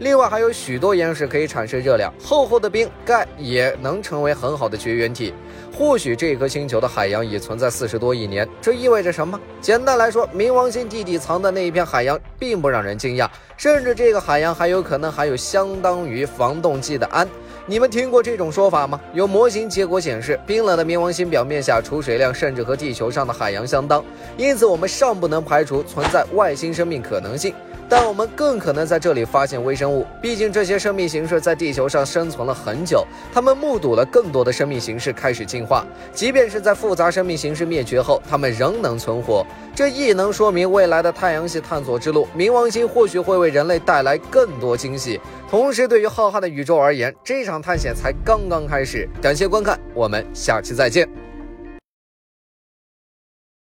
另外还有许多岩石可以产生热量，厚厚的冰盖也能成为很好的绝缘体。或许这颗星球的海洋已存在四十多亿年，这意味着什么？简单来说，冥王星地底藏的那一片海洋并不让人惊讶，甚至这个海洋还有可能含有相当于防冻剂的氨。你们听过这种说法吗？有模型结果显示，冰冷的冥王星表面下储水量甚至和地球上的海洋相当，因此我们尚不能排除存在外星生命可能性。但我们更可能在这里发现微生物，毕竟这些生命形式在地球上生存了很久，他们目睹了更多的生命形式开始进化。即便是在复杂生命形式灭绝后，他们仍能存活。这亦能说明未来的太阳系探索之路，冥王星或许会为人类带来更多惊喜。同时，对于浩瀚的宇宙而言，这场探险才刚刚开始。感谢观看，我们下期再见。